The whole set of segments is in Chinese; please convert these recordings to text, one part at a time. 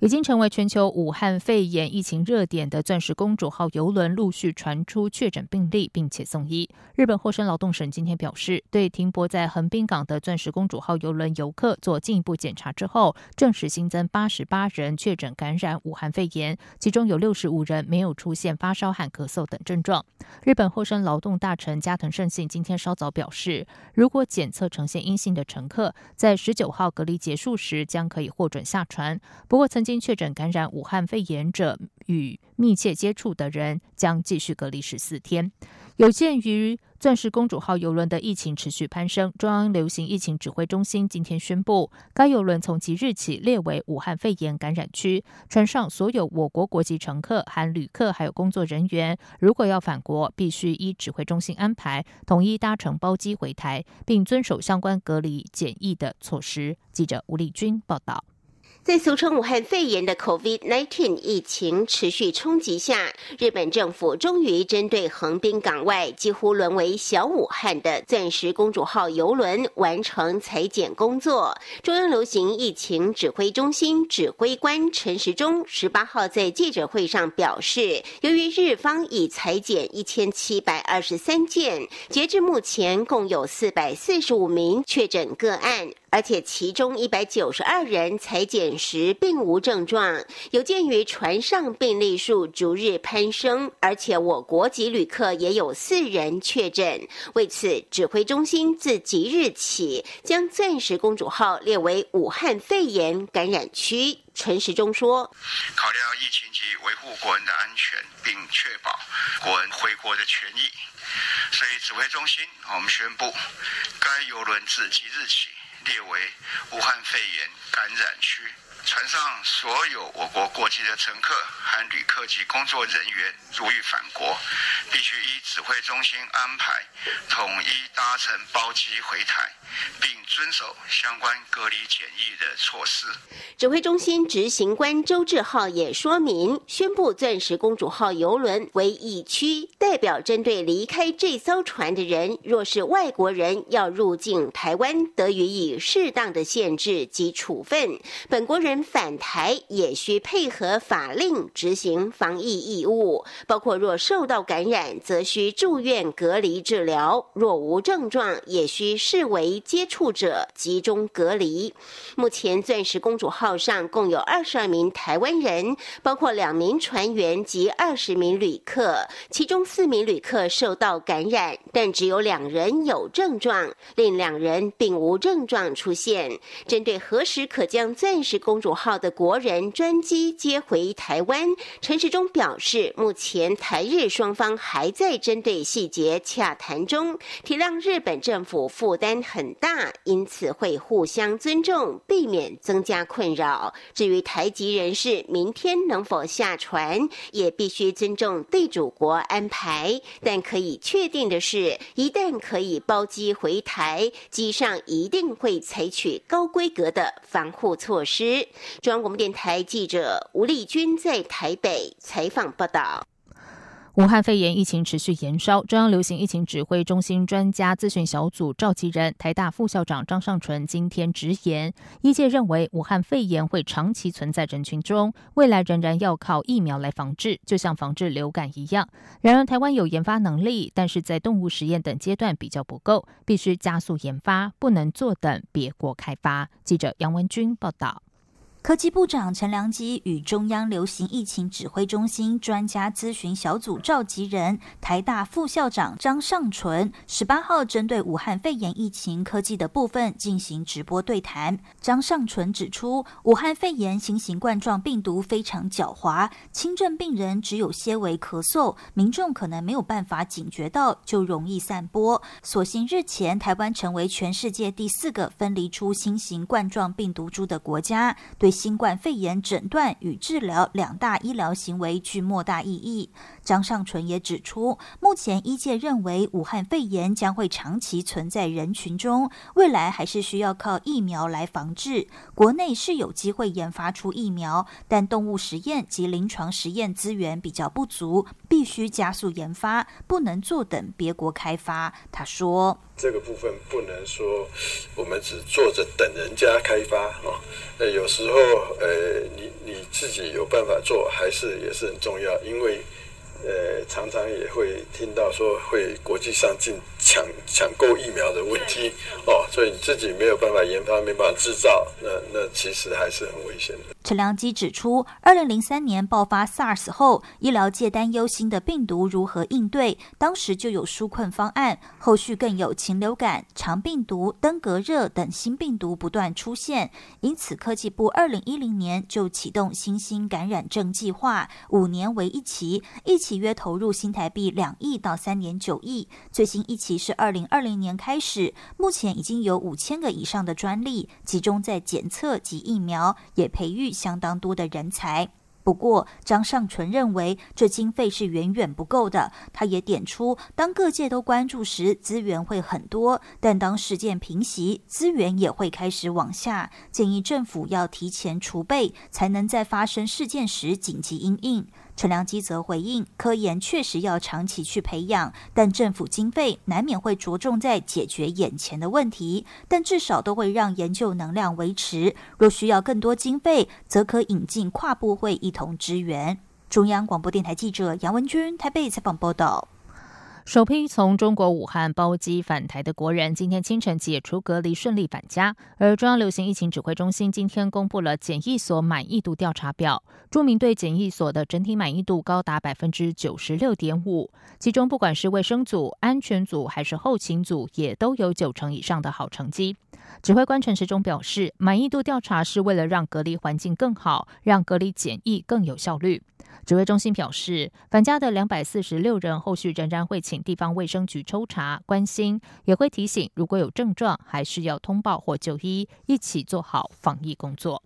已经成为全球武汉肺炎疫情热点的“钻石公主号”邮轮陆续传出确诊病例，并且送医。日本厚生劳动省今天表示，对停泊在横滨港的“钻石公主号”邮轮游客做进一步检查之后，证实新增八十八人确诊感染武汉肺炎，其中有六十五人没有出现发烧和咳嗽等症状。日本厚生劳动大臣加藤胜信今天稍早表示，如果检测呈现阴性的乘客，在十九号隔离结束时将可以获准下船。不过，曾经确诊感染武汉肺炎者与密切接触的人将继续隔离十四天。有鉴于钻石公主号邮轮的疫情持续攀升，中央流行疫情指挥中心今天宣布，该邮轮从即日起列为武汉肺炎感染区。船上所有我国国籍乘客、含旅客还有工作人员，如果要返国，必须依指挥中心安排，统一搭乘包机回台，并遵守相关隔离检疫的措施。记者吴丽君报道。在俗称武汉肺炎的 COVID-19 疫情持续冲击下，日本政府终于针对横滨港外几乎沦为小武汉的“钻石公主号”游轮完成裁剪工作。中央流行疫情指挥中心指挥官陈时中十八号在记者会上表示，由于日方已裁剪一千七百二十三件，截至目前共有四百四十五名确诊个案。而且其中一百九十二人裁剪时并无症状。有鉴于船上病例数逐日攀升，而且我国籍旅客也有四人确诊，为此指挥中心自即日起将“钻石公主号”列为武汉肺炎感染区。陈时中说：“考量疫情及维护国人的安全，并确保国人回国的权益，所以指挥中心我们宣布，该游轮自即日起。”列为武汉肺炎感染区，船上所有我国国籍的乘客、含旅客及工作人员，如欲返国，必须依指挥中心安排，统一搭乘包机回台，并遵守相关隔离检疫的措施。指挥中心执行官周志浩也说明，宣布“钻石公主号”游轮为疫区，代表针对离开这艘船的人，若是外国人要入境台湾，得予以适当的限制及处分；本国人返台也需配合法令执行防疫义务，包括若受到感染，则需住院隔离治疗；若无症状，也需视为接触者集中隔离。目前“钻石公主号”上共有二十二名台湾人，包括两名船员及二十名旅客，其中四名旅客受到感染，但只有两人有症状，另两人并无症状出现。针对何时可将“钻石公主号”的国人专机接回台湾，陈时中表示，目前台日双方还在针对细节洽谈中，体谅日本政府负担很大，因此会互相尊重，避免增加困扰。至于台籍人士明天能否下船，也必须尊重地主国安排。但可以确定的是，一旦可以包机回台，机上一定会采取高规格的防护措施。中央广播电台记者吴丽君在台北采访报道。武汉肺炎疫情持续延烧，中央流行疫情指挥中心专家咨询小组召集人、台大副校长张尚淳今天直言，医界认为武汉肺炎会长期存在人群中，未来仍然要靠疫苗来防治，就像防治流感一样。然而，台湾有研发能力，但是在动物实验等阶段比较不够，必须加速研发，不能坐等别国开发。记者杨文君报道。科技部长陈良基与中央流行疫情指挥中心专家咨询小组召集人、台大副校长张尚纯十八号针对武汉肺炎疫情科技的部分进行直播对谈。张尚纯指出，武汉肺炎新型冠状病毒非常狡猾，轻症病人只有些微咳嗽，民众可能没有办法警觉到，就容易散播。所幸日前台湾成为全世界第四个分离出新型冠状病毒株的国家，对。新冠肺炎诊断与治疗两大医疗行为具莫大意义。张尚淳也指出，目前医界认为武汉肺炎将会长期存在人群中，未来还是需要靠疫苗来防治。国内是有机会研发出疫苗，但动物实验及临床实验资源比较不足，必须加速研发，不能坐等别国开发。他说：“这个部分不能说我们只坐着等人家开发啊，那，有时候呃，你你自己有办法做，还是也是很重要，因为。”呃，常常也会听到说会国际上进抢抢购疫苗的问题哦，所以你自己没有办法研发，没办法制造，那那其实还是很危险的。陈良基指出，二零零三年爆发 SARS 后，医疗界担忧新的病毒如何应对，当时就有纾困方案。后续更有禽流感、肠病毒、登革热等新病毒不断出现，因此科技部二零一零年就启动新兴感染症计划，五年为一期，一期契约投入新台币两亿到三点九亿。最新一期是二零二零年开始，目前已经有五千个以上的专利，集中在检测及疫苗，也培育。相当多的人才，不过张尚淳认为这经费是远远不够的。他也点出，当各界都关注时，资源会很多；但当事件平息，资源也会开始往下。建议政府要提前储备，才能在发生事件时紧急应应。陈良基则回应，科研确实要长期去培养，但政府经费难免会着重在解决眼前的问题，但至少都会让研究能量维持。若需要更多经费，则可引进跨部会一同支援。中央广播电台记者杨文君台北采访报道。首批从中国武汉包机返台的国人，今天清晨解除隔离，顺利返家。而中央流行疫情指挥中心今天公布了检疫所满意度调查表，著名对检疫所的整体满意度高达百分之九十六点五，其中不管是卫生组、安全组还是后勤组，也都有九成以上的好成绩。指挥官陈时中表示，满意度调查是为了让隔离环境更好，让隔离检疫更有效率。指挥中心表示，返家的两百四十六人后续仍然会请地方卫生局抽查、关心，也会提醒如果有症状，还是要通报或就医，一起做好防疫工作。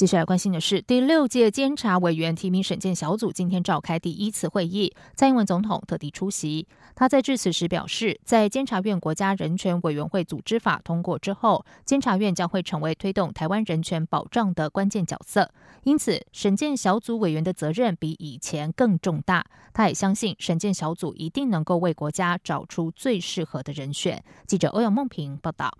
接下来关心的是，第六届监察委员提名审荐小组今天召开第一次会议，蔡英文总统特地出席。他在致辞时表示，在监察院国家人权委员会组织法通过之后，监察院将会成为推动台湾人权保障的关键角色。因此，审荐小组委员的责任比以前更重大。他也相信，审荐小组一定能够为国家找出最适合的人选。记者欧阳梦平报道。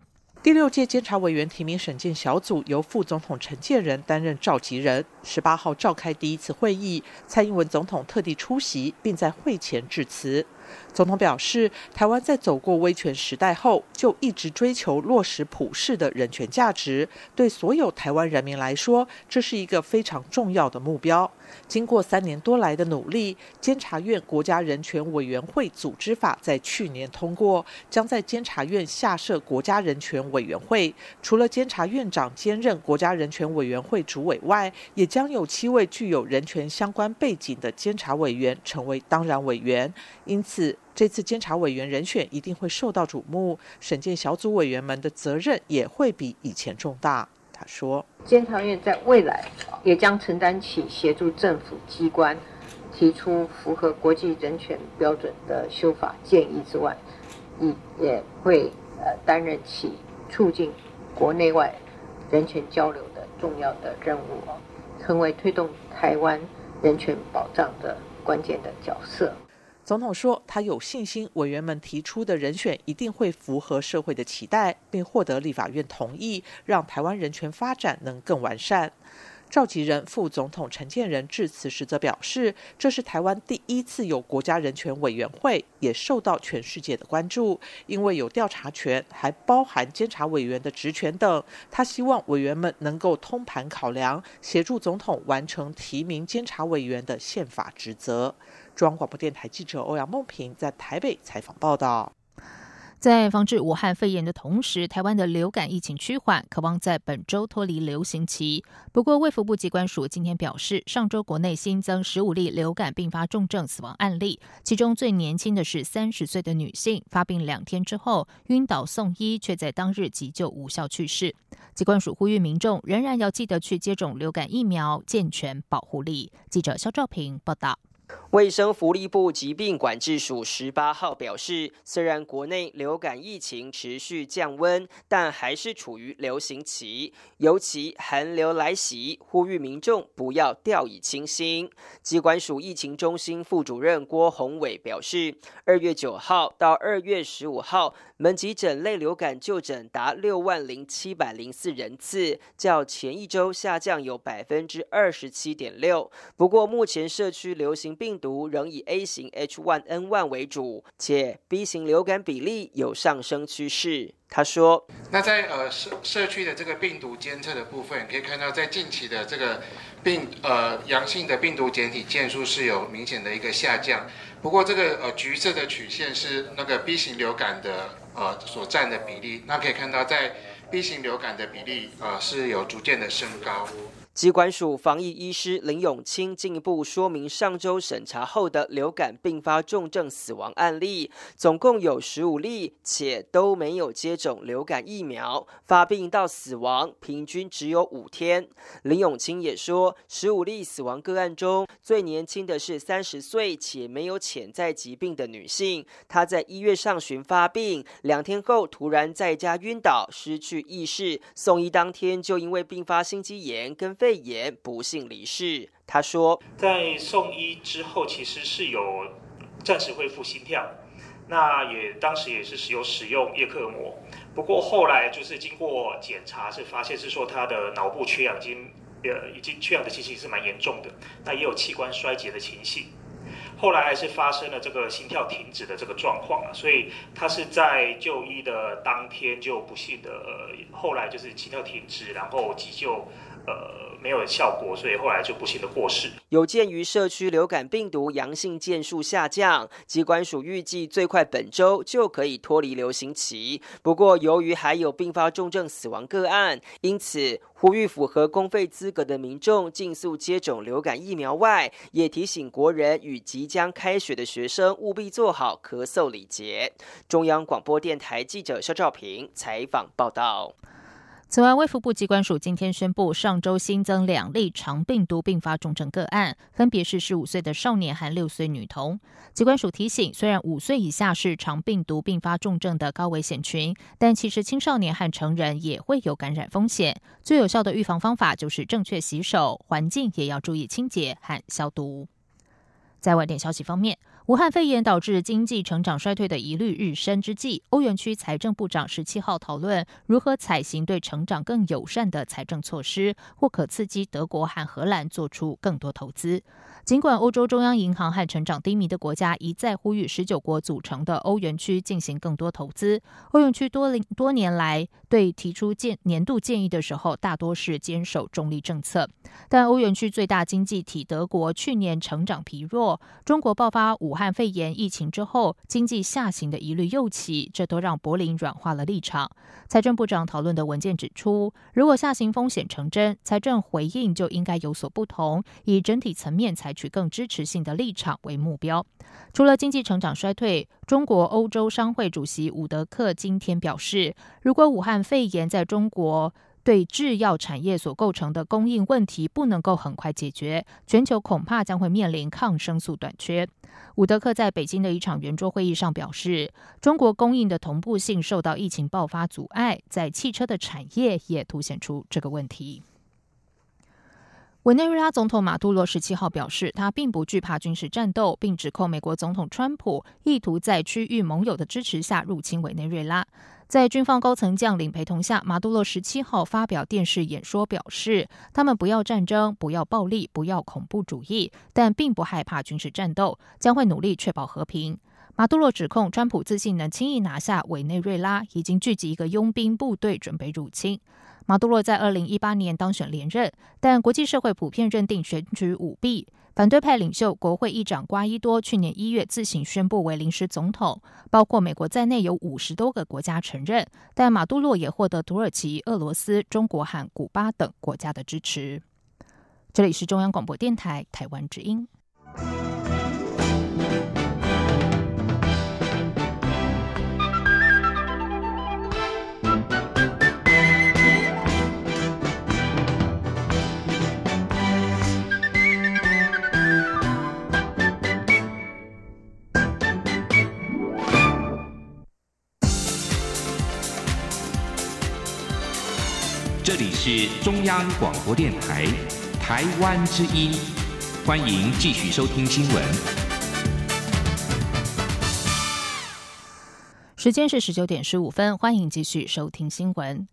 第六届监察委员提名审荐小组由副总统陈建仁担任召集人，十八号召开第一次会议，蔡英文总统特地出席，并在会前致辞。总统表示，台湾在走过威权时代后，就一直追求落实普世的人权价值。对所有台湾人民来说，这是一个非常重要的目标。经过三年多来的努力，监察院国家人权委员会组织法在去年通过，将在监察院下设国家人权委员会。除了监察院长兼任国家人权委员会主委外，也将有七位具有人权相关背景的监察委员成为当然委员。因此，这次监察委员人选一定会受到瞩目，审荐小组委员们的责任也会比以前重大。他说，监察院在未来也将承担起协助政府机关提出符合国际人权标准的修法建议之外，也也会呃担任起促进国内外人权交流的重要的任务，成为推动台湾人权保障的关键的角色。总统说，他有信心委员们提出的人选一定会符合社会的期待，并获得立法院同意，让台湾人权发展能更完善。召集人副总统陈建仁致辞时则表示，这是台湾第一次有国家人权委员会，也受到全世界的关注，因为有调查权，还包含监察委员的职权等。他希望委员们能够通盘考量，协助总统完成提名监察委员的宪法职责。中央广播电台记者欧阳梦平在台北采访报道。在防治武汉肺炎的同时，台湾的流感疫情趋缓，渴望在本周脱离流行期。不过，卫福部机关署今天表示，上周国内新增十五例流感并发重症死亡案例，其中最年轻的是三十岁的女性，发病两天之后晕倒送医，却在当日急救无效去世。机关署呼吁民众仍然要记得去接种流感疫苗，健全保护力。记者肖兆平报道。卫生福利部疾病管制署十八号表示，虽然国内流感疫情持续降温，但还是处于流行期，尤其寒流来袭，呼吁民众不要掉以轻心。机关署疫情中心副主任郭宏伟表示，二月九号到二月十五号，门急诊类流感就诊达六万零七百零四人次，较前一周下降有百分之二十七点六。不过，目前社区流行病毒仍以 A 型 H1N1 为主，且 B 型流感比例有上升趋势。他说：“那在呃社社区的这个病毒监测的部分，可以看到在近期的这个病呃阳性的病毒检体件数是有明显的一个下降。不过这个呃橘色的曲线是那个 B 型流感的呃所占的比例，那可以看到在 B 型流感的比例呃是有逐渐的升高。”机关署防疫医师林永清进一步说明，上周审查后的流感并发重症死亡案例，总共有十五例，且都没有接种流感疫苗，发病到死亡平均只有五天。林永清也说，十五例死亡个案中，最年轻的是三十岁且没有潜在疾病的女性，她在一月上旬发病，两天后突然在家晕倒，失去意识，送医当天就因为并发心肌炎跟肺。炎不幸离世。他说，在送医之后，其实是有暂时恢复心跳，那也当时也是有使用叶克膜。不过后来就是经过检查，是发现是说他的脑部缺氧，已经呃已经缺氧的情形是蛮严重的，那也有器官衰竭的情形。后来还是发生了这个心跳停止的这个状况啊，所以他是在就医的当天就不幸的，后来就是心跳停止，然后急救。呃，没有效果，所以后来就不幸的过世。有鉴于社区流感病毒阳性件数下降，机关署预计最快本周就可以脱离流行期。不过，由于还有并发重症死亡个案，因此呼吁符合公费资格的民众尽速接种流感疫苗外，也提醒国人与即将开学的学生务必做好咳嗽礼节。中央广播电台记者肖照平采访报道。此外，卫福部机关署今天宣布，上周新增两例肠病毒并发重症个案，分别是十五岁的少年和六岁女童。机关署提醒，虽然五岁以下是肠病毒并发重症的高危险群，但其实青少年和成人也会有感染风险。最有效的预防方法就是正确洗手，环境也要注意清洁和消毒。在外电消息方面。武汉肺炎导致经济成长衰退的疑虑日深之际，欧元区财政部长十七号讨论如何采行对成长更友善的财政措施，或可刺激德国和荷兰做出更多投资。尽管欧洲中央银行和成长低迷的国家一再呼吁十九国组成的欧元区进行更多投资，欧元区多多年来对提出建年度建议的时候，大多是坚守中立政策。但欧元区最大经济体德国去年成长疲弱，中国爆发武汉肺炎疫情之后，经济下行的疑虑又起，这都让柏林软化了立场。财政部长讨论的文件指出，如果下行风险成真，财政回应就应该有所不同，以整体层面采取取更支持性的立场为目标。除了经济成长衰退，中国欧洲商会主席伍德克今天表示，如果武汉肺炎在中国对制药产业所构成的供应问题不能够很快解决，全球恐怕将会面临抗生素短缺。伍德克在北京的一场圆桌会议上表示，中国供应的同步性受到疫情爆发阻碍，在汽车的产业也凸显出这个问题。委内瑞拉总统马杜罗十七号表示，他并不惧怕军事战斗，并指控美国总统川普意图在区域盟友的支持下入侵委内瑞拉。在军方高层将领陪同下，马杜罗十七号发表电视演说，表示他们不要战争，不要暴力，不要恐怖主义，但并不害怕军事战斗，将会努力确保和平。马杜罗指控川普自信能轻易拿下委内瑞拉，已经聚集一个佣兵部队准备入侵。马杜罗在二零一八年当选连任，但国际社会普遍认定选举舞弊。反对派领袖国会议长瓜伊多去年一月自行宣布为临时总统，包括美国在内有五十多个国家承认，但马杜洛也获得土耳其、俄罗斯、中国和古巴等国家的支持。这里是中央广播电台台湾之音。这里是中央广播电台台湾之音，欢迎继续收听新闻。时间是十九点十五分，欢迎继续收听新闻。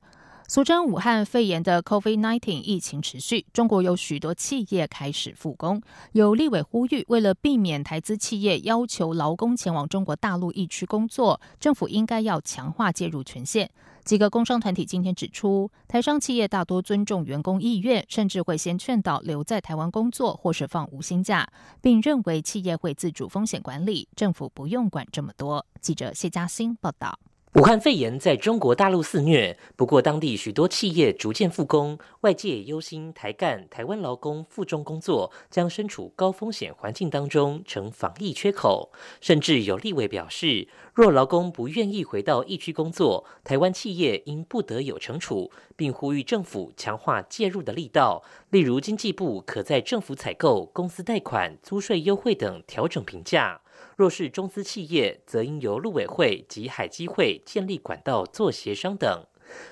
俗称武汉肺炎的 COVID-19 疫情持续，中国有许多企业开始复工。有立委呼吁，为了避免台资企业要求劳工前往中国大陆疫区工作，政府应该要强化介入权限。几个工商团体今天指出，台商企业大多尊重员工意愿，甚至会先劝导留在台湾工作或是放无薪假，并认为企业会自主风险管理，政府不用管这么多。记者谢嘉欣报道。武汉肺炎在中国大陆肆虐，不过当地许多企业逐渐复工，外界忧心台干台湾劳工赴中工作将身处高风险环境当中，成防疫缺口。甚至有立委表示，若劳工不愿意回到疫区工作，台湾企业应不得有惩处，并呼吁政府强化介入的力道，例如经济部可在政府采购、公司贷款、租税优惠等调整评价。若是中资企业，则应由陆委会及海基会建立管道做协商等。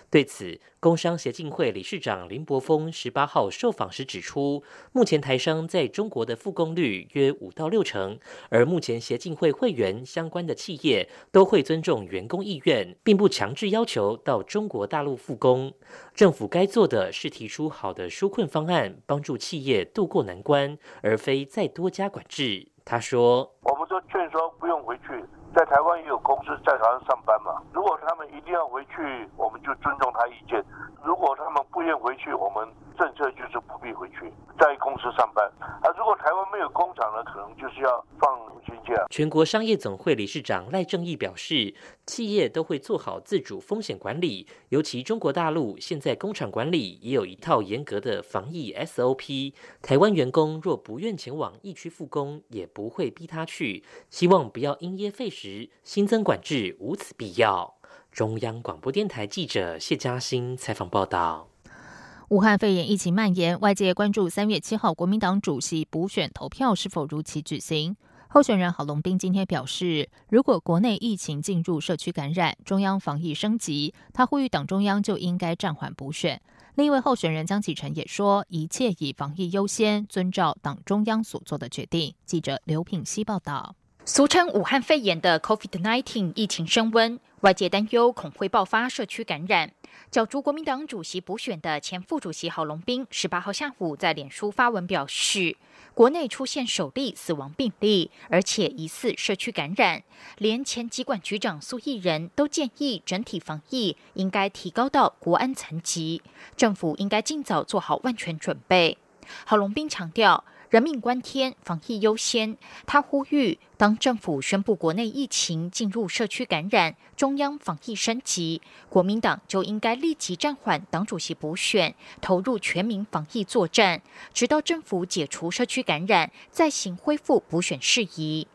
对此，工商协进会理事长林柏峰十八号受访时指出，目前台商在中国的复工率约五到六成，而目前协进会会员相关的企业都会尊重员工意愿，并不强制要求到中国大陆复工。政府该做的是提出好的纾困方案，帮助企业渡过难关，而非再多加管制。他说：“我们都劝说不用回去，在台湾也有公司在台湾上班嘛。如果他们一定要回去，我们就尊重他意见；如果他们不愿回去，我们政策就是不必回去，在公司上班。啊，如果台湾没有工厂呢，可能就是要放。”全国商业总会理事长赖正义表示。企业都会做好自主风险管理，尤其中国大陆现在工厂管理也有一套严格的防疫 SOP。台湾员工若不愿前往疫区复工，也不会逼他去。希望不要因噎废食，新增管制无此必要。中央广播电台记者谢嘉欣采访报道。武汉肺炎疫情蔓延，外界关注三月七号国民党主席补选投票是否如期举行。候选人郝龙斌今天表示，如果国内疫情进入社区感染，中央防疫升级，他呼吁党中央就应该暂缓补选。另一位候选人江启臣也说，一切以防疫优先，遵照党中央所做的决定。记者刘品希报道。俗称武汉肺炎的 COVID-19 疫情升温，外界担忧恐会爆发社区感染。角逐国民党主席补选的前副主席郝龙斌，十八号下午在脸书发文表示。国内出现首例死亡病例，而且疑似社区感染，连前机管局长苏益仁都建议整体防疫应该提高到国安层级，政府应该尽早做好万全准备。郝龙斌强调。人命关天，防疫优先。他呼吁，当政府宣布国内疫情进入社区感染，中央防疫升级，国民党就应该立即暂缓党主席补选，投入全民防疫作战，直到政府解除社区感染，再行恢复补选事宜。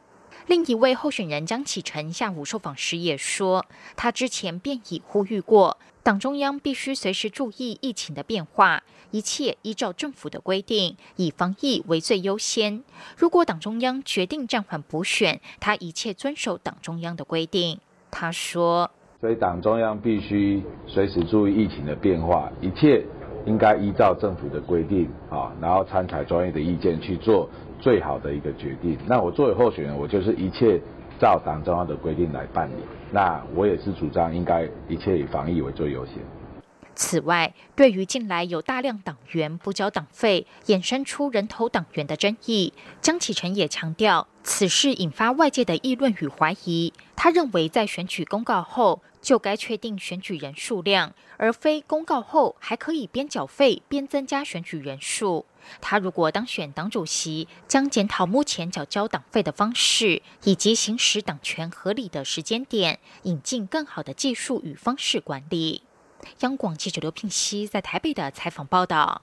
另一位候选人江启臣下午受访时也说，他之前便已呼吁过，党中央必须随时注意疫情的变化。一切依照政府的规定，以防疫为最优先。如果党中央决定暂缓补选，他一切遵守党中央的规定。他说：“所以党中央必须随时注意疫情的变化，一切应该依照政府的规定啊，然后参采专业的意见去做最好的一个决定。那我作为候选人，我就是一切照党中央的规定来办理。那我也是主张应该一切以防疫为最优先。”此外，对于近来有大量党员不交党费，衍生出人头党员的争议，江启臣也强调，此事引发外界的议论与怀疑。他认为，在选举公告后就该确定选举人数量，而非公告后还可以边缴费边增加选举人数。他如果当选党主席，将检讨目前缴交党费的方式，以及行使党权合理的时间点，引进更好的技术与方式管理。央广记者刘聘熙在台北的采访报道。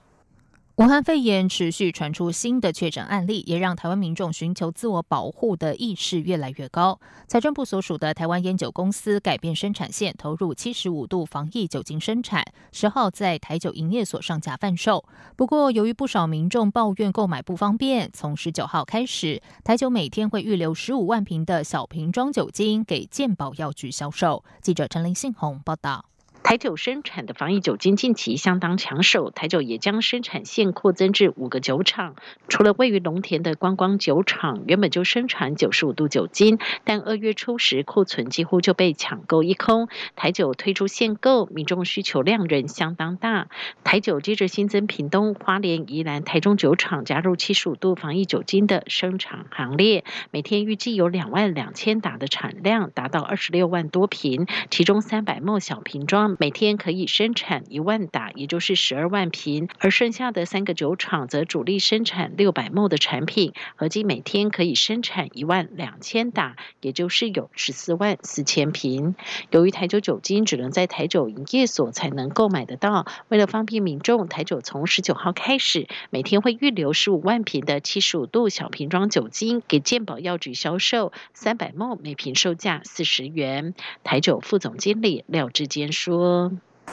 武汉肺炎持续传出新的确诊案例，也让台湾民众寻求自我保护的意识越来越高。财政部所属的台湾烟酒公司改变生产线，投入七十五度防疫酒精生产，十号在台酒营业所上架贩售。不过，由于不少民众抱怨购买不方便，从十九号开始，台酒每天会预留十五万瓶的小瓶装酒精给健保药局销售。记者陈林信宏报道。台酒生产的防疫酒精近期相当抢手，台酒也将生产线扩增至五个酒厂。除了位于龙田的观光酒厂，原本就生产九十五度酒精，但二月初时库存几乎就被抢购一空。台酒推出限购，民众需求量仍相当大。台酒接着新增屏东、花莲、宜兰、台中酒厂加入七十五度防疫酒精的生产行列，每天预计有两万两千打的产量，达到二十六万多瓶，其中三百沫小瓶装。每天可以生产一万打，也就是十二万瓶，而剩下的三个酒厂则主力生产六百亩的产品，合计每天可以生产一万两千打，也就是有十四万四千瓶。由于台酒酒精只能在台酒营业所才能购买得到，为了方便民众，台酒从十九号开始，每天会预留十五万瓶的七十五度小瓶装酒精给健保药局销售，三百亩每瓶售价四十元。台酒副总经理廖志坚说。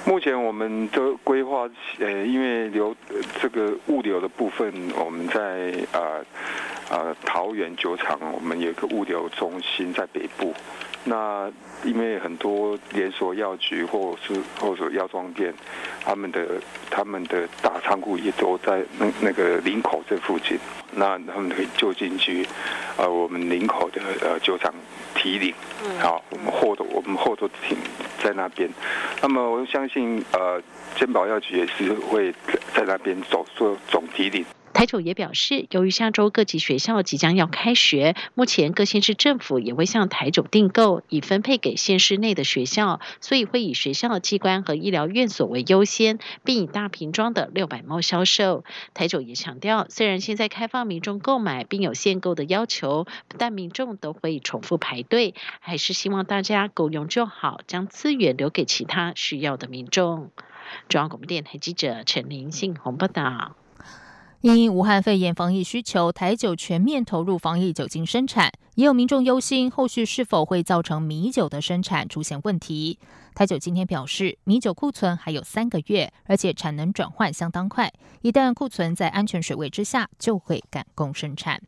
目前我们的规划，呃，因为流这个物流的部分，我们在啊啊桃园酒厂，我们有一个物流中心在北部。那因为很多连锁药局或是或者药妆店，他们的他们的大仓库也都在那那个林口这附近，那他们可以就近去，呃，我们林口的呃酒厂提领，好，我们货都我们货都停在那边，那么我相信呃，健保药局也是会在那边走做总提领。台酒也表示，由于下周各级学校即将要开学，目前各县市政府也会向台酒订购，以分配给县市内的学校，所以会以学校的机关和医疗院所为优先，并以大瓶装的六百毛销售。台酒也强调，虽然现在开放民众购买，并有限购的要求，但民众都会重复排队，还是希望大家够用就好，将资源留给其他需要的民众。中央广播电台记者陈林信宏报道。因武汉肺炎防疫需求，台酒全面投入防疫酒精生产，也有民众忧心后续是否会造成米酒的生产出现问题。台酒今天表示，米酒库存还有三个月，而且产能转换相当快，一旦库存在安全水位之下，就会赶工生产。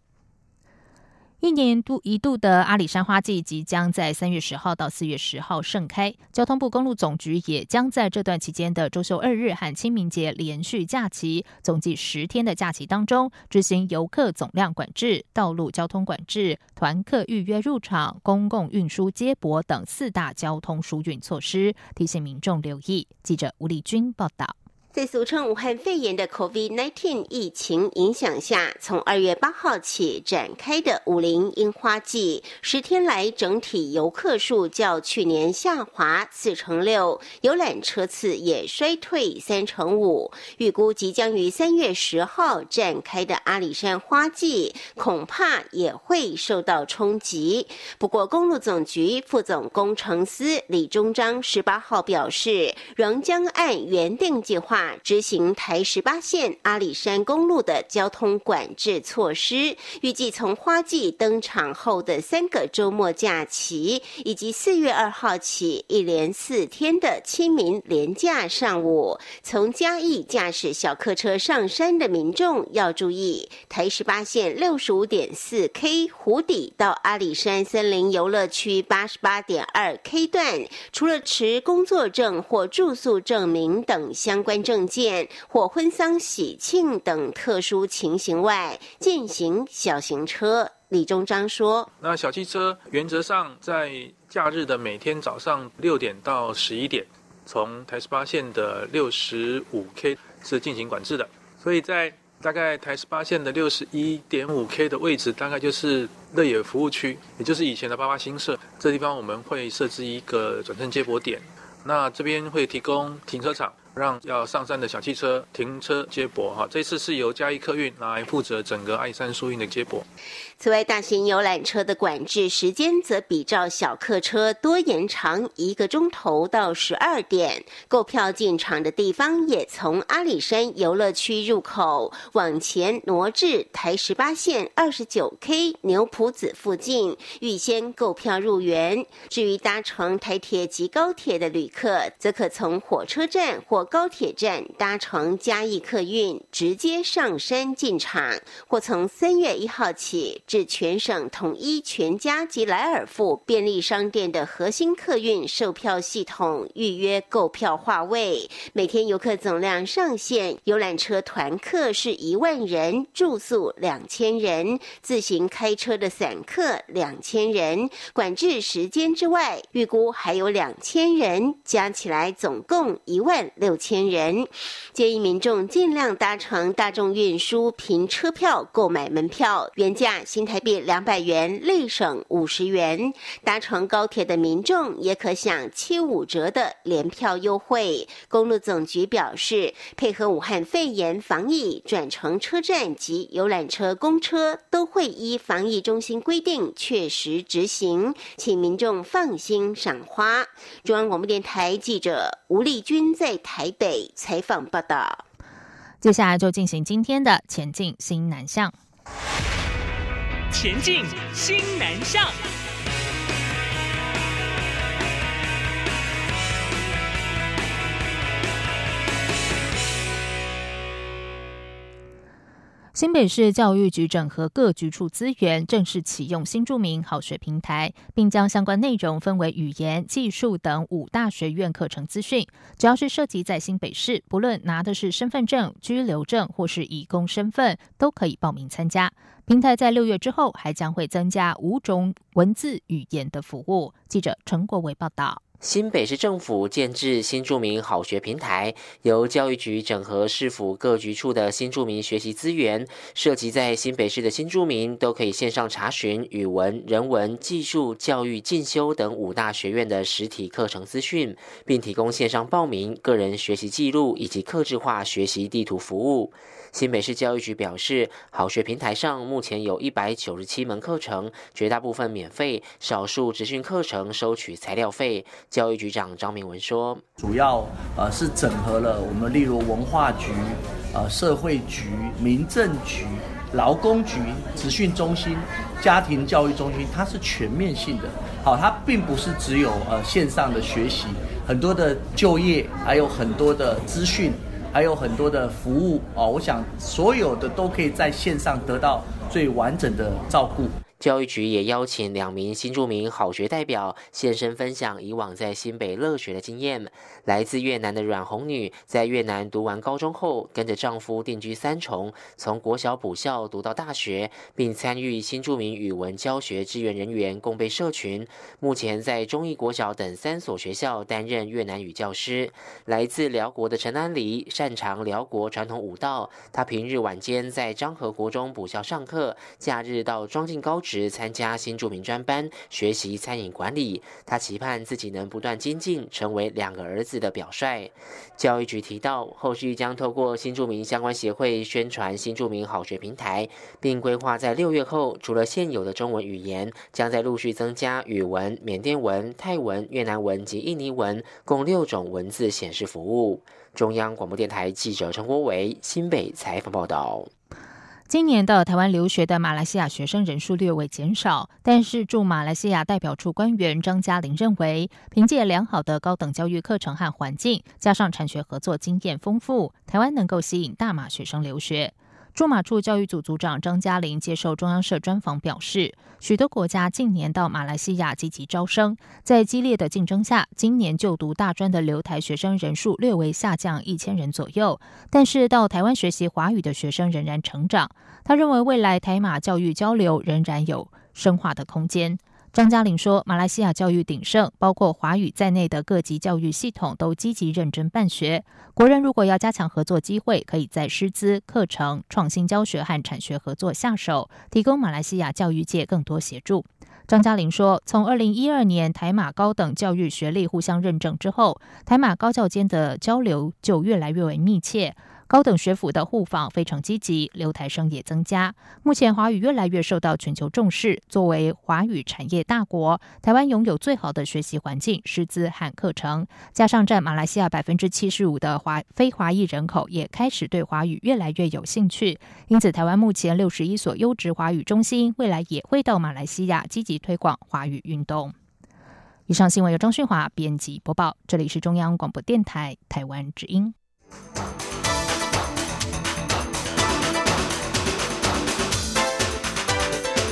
一年度一度的阿里山花季即将在三月十号到四月十号盛开。交通部公路总局也将在这段期间的周休二日和清明节连续假期，总计十天的假期当中，执行游客总量管制、道路交通管制、团客预约入场、公共运输接驳等四大交通疏运措施，提醒民众留意。记者吴丽君报道。在俗称武汉肺炎的 COVID-19 疫情影响下，从二月八号起展开的武林樱花季，十天来整体游客数较去年下滑四成六，游览车次也衰退三成五。预估即将于三月十号展开的阿里山花季，恐怕也会受到冲击。不过，公路总局副总工程师李忠章十八号表示，仍将按原定计划。执行台十八线阿里山公路的交通管制措施，预计从花季登场后的三个周末假期，以及四月二号起一连四天的清明连假上午，从嘉义驾驶小客车上山的民众要注意，台十八线六十五点四 K 湖底到阿里山森林游乐区八十八点二 K 段，除了持工作证或住宿证明等相关证。件或婚丧喜庆等特殊情形外，进行小型车。李忠章说：“那小汽车原则上在假日的每天早上六点到十一点，从台十八线的六十五 K 是进行管制的。所以在大概台十八线的六十一点五 K 的位置，大概就是乐野服务区，也就是以前的八八新社。这地方我们会设置一个转乘接驳点，那这边会提供停车场。让要上山的小汽车停车接驳哈，这次是由嘉义客运来负责整个爱山疏运的接驳。此外，大型游览车的管制时间则比照小客车多延长一个钟头到十二点。购票进场的地方也从阿里山游乐区入口往前挪至台十八线二十九 K 牛埔子附近，预先购票入园。至于搭乘台铁及高铁的旅客，则可从火车站或高铁站搭乘嘉义客运直接上山进场，或从三月一号起至全省统一全家及莱尔富便利商店的核心客运售票系统预约购票划位。每天游客总量上限，游览车团客是一万人，住宿两千人，自行开车的散客两千人。管制时间之外，预估还有两千人，加起来总共一万六。千人，建议民众尽量搭乘大众运输，凭车票购买门票，原价新台币两百元，内省五十元。搭乘高铁的民众也可享七五折的联票优惠。公路总局表示，配合武汉肺炎防疫，转乘车站及游览车、公车都会依防疫中心规定确实执行，请民众放心赏花。中央广播电台记者吴丽君在台。台北采访报道，接下来就进行今天的前进新南向。前进新南向。新北市教育局整合各局处资源，正式启用新著名好学平台，并将相关内容分为语言、技术等五大学院课程资讯。只要是涉及在新北市，不论拿的是身份证、居留证或是以工身份，都可以报名参加。平台在六月之后还将会增加五种文字语言的服务。记者陈国伟报道。新北市政府建制新著名好学平台，由教育局整合市府各局处的新著名学习资源，涉及在新北市的新著名都可以线上查询语文、人文、技术、教育进修等五大学院的实体课程资讯，并提供线上报名、个人学习记录以及客制化学习地图服务。新北市教育局表示，好学平台上目前有一百九十七门课程，绝大部分免费，少数职训课程收取材料费。教育局长张明文说：“主要呃是整合了我们例如文化局、呃社会局、民政局、劳工局、职训中心、家庭教育中心，它是全面性的。好，它并不是只有呃线上的学习，很多的就业，还有很多的资讯。”还有很多的服务哦，我想所有的都可以在线上得到最完整的照顾。教育局也邀请两名新著名好学代表现身分享以往在新北乐学的经验。来自越南的阮红女在越南读完高中后，跟着丈夫定居三重，从国小补校读到大学，并参与新著名语文教学支援人员，共备社群。目前在中义国小等三所学校担任越南语教师。来自辽国的陈安黎擅长辽国传统舞蹈，他平日晚间在漳河国中补校上课，假日到庄敬高。时参加新著名专班学习餐饮管理，他期盼自己能不断精进，成为两个儿子的表率。教育局提到，后续将透过新著名相关协会宣传新著名好学平台，并规划在六月后，除了现有的中文语言，将在陆续增加语文、缅甸文、泰文、越南文及印尼文，共六种文字显示服务。中央广播电台记者陈国伟新北采访报道。今年的台湾留学的马来西亚学生人数略微减少，但是驻马来西亚代表处官员张嘉玲认为，凭借良好的高等教育课程和环境，加上产学合作经验丰富，台湾能够吸引大马学生留学。驻马处教育组组长张嘉玲接受中央社专访表示，许多国家近年到马来西亚积极招生，在激烈的竞争下，今年就读大专的留台学生人数略微下降一千人左右，但是到台湾学习华语的学生仍然成长。他认为未来台马教育交流仍然有深化的空间。张嘉玲说，马来西亚教育鼎盛，包括华语在内的各级教育系统都积极认真办学。国人如果要加强合作机会，可以在师资、课程、创新教学和产学合作下手，提供马来西亚教育界更多协助。张嘉玲说，从二零一二年台马高等教育学历互相认证之后，台马高教间的交流就越来越为密切。高等学府的互访非常积极，留台生也增加。目前华语越来越受到全球重视。作为华语产业大国，台湾拥有最好的学习环境、师资和课程，加上占马来西亚百分之七十五的华非华裔人口，也开始对华语越来越有兴趣。因此，台湾目前六十一所优质华语中心，未来也会到马来西亚积极推广华语运动。以上新闻由张旭华编辑播报，这里是中央广播电台台湾之音。